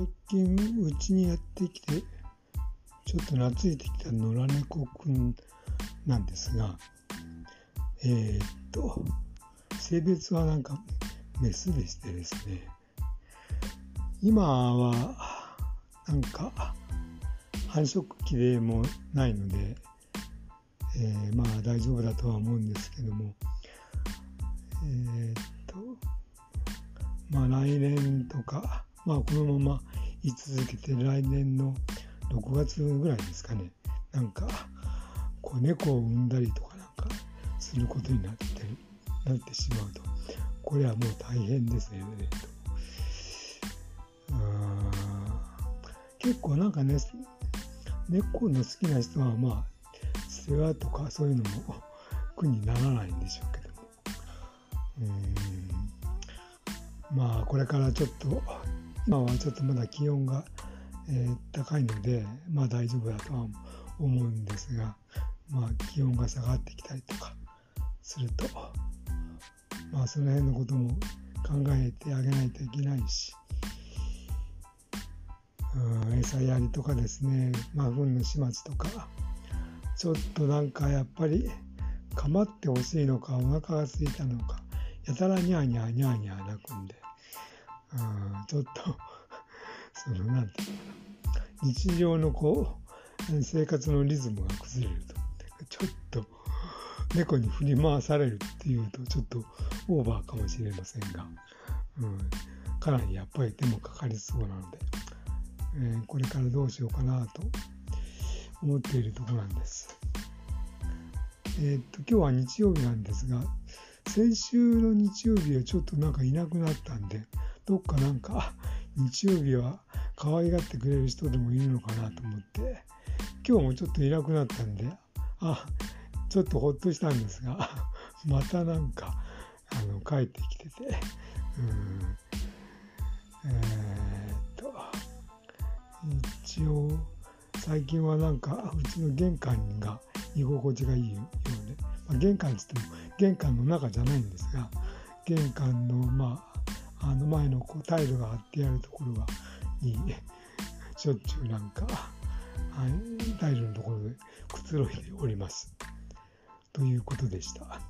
最近うちにやってきてちょっと懐いてきた野良猫くんなんですがえー、っと性別はなんかメスでしてですね。今はなんか繁殖期でもないので、えー、まあ大丈夫だとは思うんですけどもえー、っとまあ来年とかまあこのまま居続けて来年の6月ぐらいですかね。なんかこう猫を産んだりとかなんかすることになってなってしまうと。これはもう大変ですよね。結構なんかね猫の好きな人はまあ世話とかそういうのも苦にならないんでしょうけども。うん。まあこれからちょっと今はちょっとまだ気温が、えー、高いのでまあ大丈夫だとは思うんですがまあ気温が下がってきたりとかするとまあその辺のことも考えてあげないといけないしうん餌やりとかですね、まあ、糞の始末とかちょっとなんかやっぱり構ってほしいのかお腹が空いたのかやたらニャーニャーニャーニャー泣くんでうんちょっとそのなんていうかな。日常のこう生活のリズムが崩れると。ちょっと猫に振り回されるっていうとちょっとオーバーかもしれませんが、うん、かなりやっぱり手もかかりそうなので、えー、これからどうしようかなと思っているところなんです。えー、っと今日は日曜日なんですが先週の日曜日はちょっとなんかいなくなったんでどっかなんか日曜日は可愛がってくれる人でもいるのかなと思って今日もちょっといなくなったんであちょっとほっとしたんですが またなんかあの帰ってきててうんえー、っと一応最近はなんかうちの玄関が居心地がいいようで、まあ、玄関っつっても玄関の中じゃないんですが玄関のまああの前のこうタイルが貼ってあるところがにしょっちゅうなんか、はい、タイルのところでくつろいでおります。ということでした。